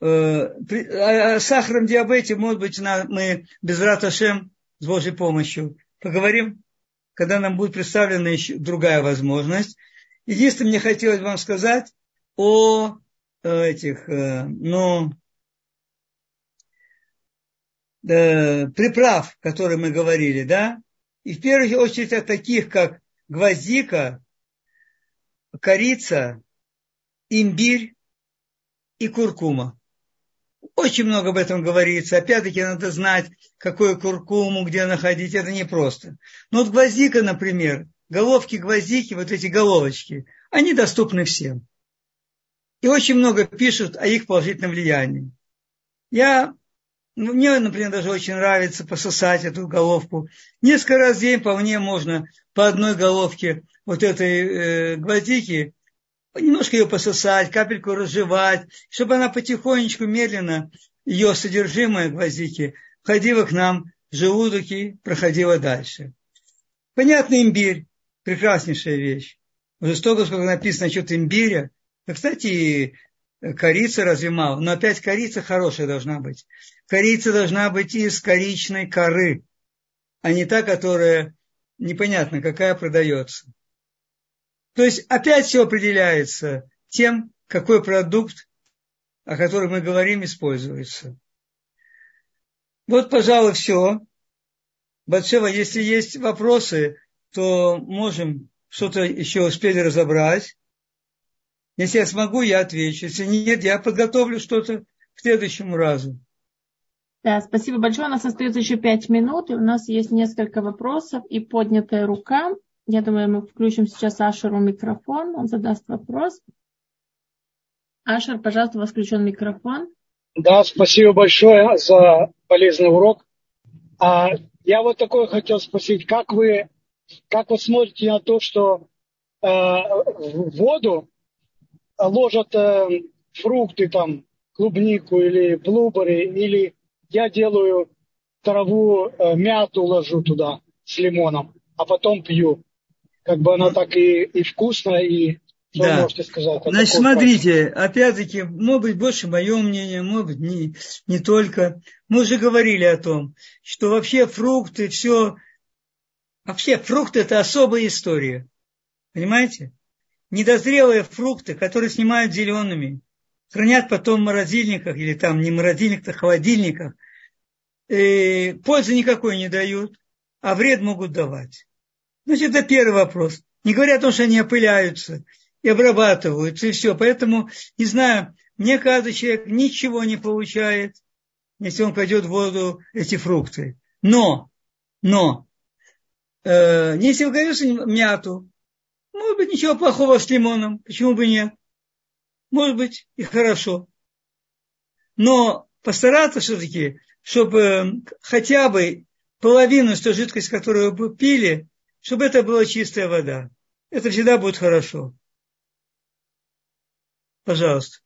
э, о, сахарном диабете, может быть, мы без раташем с Божьей помощью поговорим, когда нам будет представлена еще другая возможность. Единственное, мне хотелось вам сказать о э, этих, ну, приправ, которые мы говорили, да, и в первую очередь о таких, как гвоздика, корица, имбирь и куркума. Очень много об этом говорится. Опять-таки надо знать, какую куркуму, где находить. Это непросто. Но вот гвоздика, например, головки гвоздики, вот эти головочки, они доступны всем. И очень много пишут о их положительном влиянии. Я ну, мне, например, даже очень нравится пососать эту головку. Несколько раз в день вполне можно по одной головке вот этой э, гвоздики немножко ее пососать, капельку разжевать, чтобы она потихонечку, медленно, ее содержимое гвоздики входило к нам в желудок и проходило дальше. Понятно, имбирь – прекраснейшая вещь. Уже столько, сколько написано насчет имбиря. Кстати, корица разве мало? Но опять корица хорошая должна быть. Корица должна быть из коричной коры, а не та, которая непонятно какая продается. То есть опять все определяется тем, какой продукт, о котором мы говорим, используется. Вот, пожалуй, все. Батшева, если есть вопросы, то можем что-то еще успели разобрать. Если я смогу, я отвечу. Если нет, я подготовлю что-то к следующему разу. Да, спасибо большое. У нас остается еще пять минут, и у нас есть несколько вопросов и поднятая рука. Я думаю, мы включим сейчас Ашеру микрофон, он задаст вопрос. Ашер, пожалуйста, у вас включен микрофон. Да, спасибо большое за полезный урок. А я вот такое хотел спросить, как вы, как вы смотрите на то, что э, в воду ложат э, фрукты, там, клубнику или блубери, или я делаю траву, э, мяту ложу туда с лимоном, а потом пью. Как бы она так и, и вкусная, и что да. можете сказать? Значит, смотрите, опять-таки, может быть, больше мое мнение, может быть, не, не только. Мы уже говорили о том, что вообще фрукты, все, вообще фрукты – это особая история. Понимаете? Недозрелые фрукты, которые снимают зелеными, хранят потом в морозильниках, или там не морозильниках, а холодильниках, э, пользы никакой не дают, а вред могут давать. Значит, это первый вопрос. Не говоря о том, что они опыляются и обрабатываются, и все. Поэтому, не знаю, мне кажется, человек ничего не получает, если он кладет в воду эти фрукты. Но, но, э, если вы говорите мяту, может быть, ничего плохого с лимоном, почему бы нет? Может быть, и хорошо. Но постараться все-таки чтобы хотя бы половину той жидкости, которую вы пили, чтобы это была чистая вода. Это всегда будет хорошо. Пожалуйста.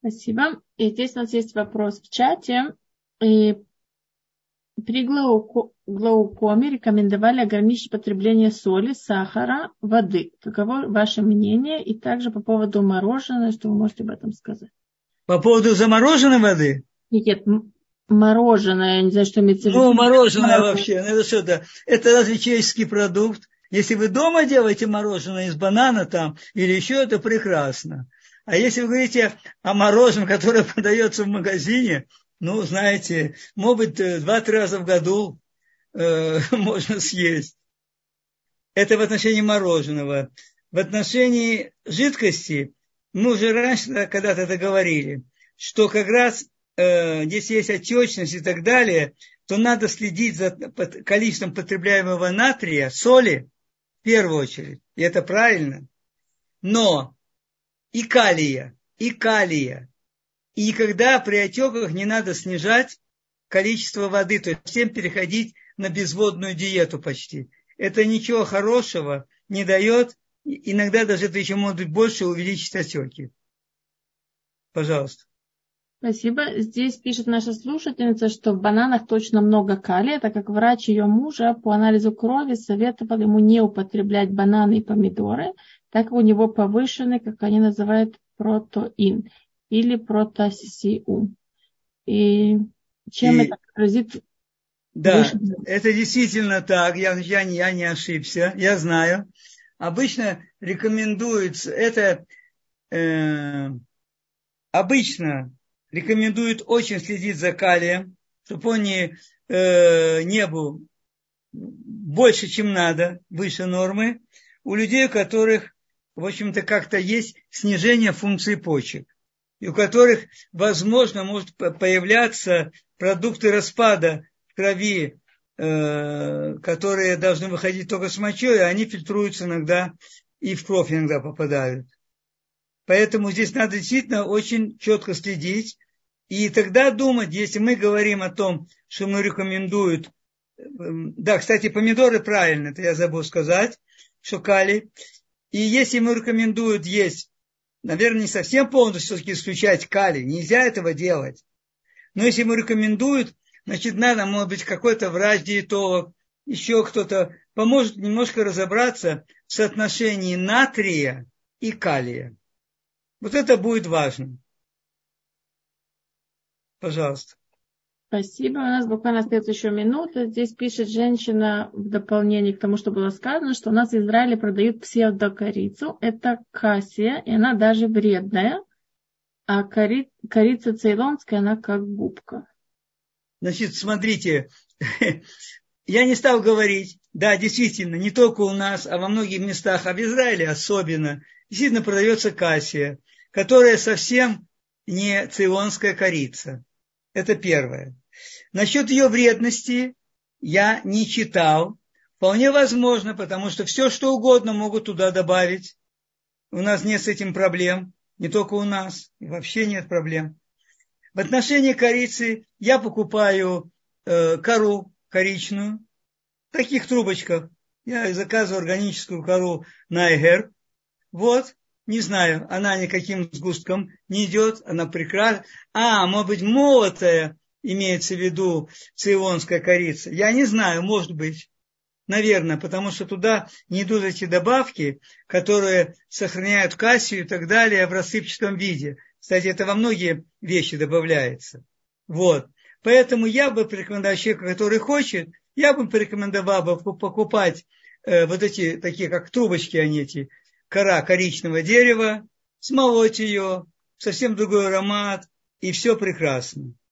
Спасибо. И здесь у нас есть вопрос в чате. И при глаукоме рекомендовали ограничить потребление соли, сахара, воды. Каково ваше мнение? И также по поводу мороженого, что вы можете об этом сказать? По поводу замороженной воды? Нет, мороженое, не знаю, что имеется в виду. Ну, мороженое вообще, ну, это что это? Это разве человеческий продукт? Если вы дома делаете мороженое из банана там или еще, это прекрасно. А если вы говорите о мороженом, которое продается в магазине, ну, знаете, может быть, э, два-три раза в году э, можно съесть. Это в отношении мороженого. В отношении жидкости, мы уже раньше когда-то это говорили, что как раз э, если есть отечность и так далее, то надо следить за количеством потребляемого натрия, соли, в первую очередь. И это правильно. Но и калия, и калия. И никогда при отеках не надо снижать количество воды, то есть всем переходить на безводную диету почти. Это ничего хорошего не дает, иногда даже это еще может быть больше увеличить отеки. Пожалуйста. Спасибо. Здесь пишет наша слушательница, что в бананах точно много калия, так как врач ее мужа по анализу крови советовал ему не употреблять бананы и помидоры, так как у него повышенный, как они называют, протеин или протосиум. И чем и... это грозит? Да, выше... это действительно так. Я, я, я не ошибся, я знаю. Обычно рекомендуется, это э, обычно рекомендуют очень следить за калием, чтобы он не, э, не был больше, чем надо, выше нормы, у людей, у которых, в общем-то, как-то есть снижение функции почек, и у которых, возможно, может появляться продукты распада в крови, э, которые должны выходить только с мочой, и они фильтруются иногда и в кровь иногда попадают. Поэтому здесь надо действительно очень четко следить, и тогда думать, если мы говорим о том, что мы рекомендуют, эм, да, кстати, помидоры правильно, это я забыл сказать, что калий. И если ему рекомендуют есть, наверное, не совсем полностью все-таки исключать калий, нельзя этого делать. Но если ему рекомендуют, значит, надо, может быть, какой-то врач-диетолог, еще кто-то поможет немножко разобраться в соотношении натрия и калия. Вот это будет важно. Пожалуйста. Спасибо. У нас буквально остается еще минута. Здесь пишет женщина в дополнение к тому, что было сказано, что у нас в Израиле продают псевдокорицу. Это кассия, и она даже вредная. А кори... корица цейлонская, она как губка. Значит, смотрите, я не стал говорить, да, действительно, не только у нас, а во многих местах, а в Израиле особенно, действительно продается кассия, которая совсем не цейлонская корица. Это первое. Насчет ее вредности я не читал. Вполне возможно, потому что все, что угодно могут туда добавить. У нас нет с этим проблем. Не только у нас. Вообще нет проблем. В отношении корицы я покупаю э, кору коричную в таких трубочках. Я заказываю органическую кору на Эгер. Вот. Не знаю, она никаким сгустком не идет, она прекрасна. А, может быть, молотая имеется в виду цейлонская корица. Я не знаю, может быть. Наверное, потому что туда не идут эти добавки, которые сохраняют кассию и так далее в рассыпчатом виде. Кстати, это во многие вещи добавляется. Вот. Поэтому я бы порекомендовал человеку, который хочет, я бы порекомендовал бы покупать э, вот эти, такие как трубочки, они эти, кора коричневого дерева, смолоть ее, совсем другой аромат, и все прекрасно.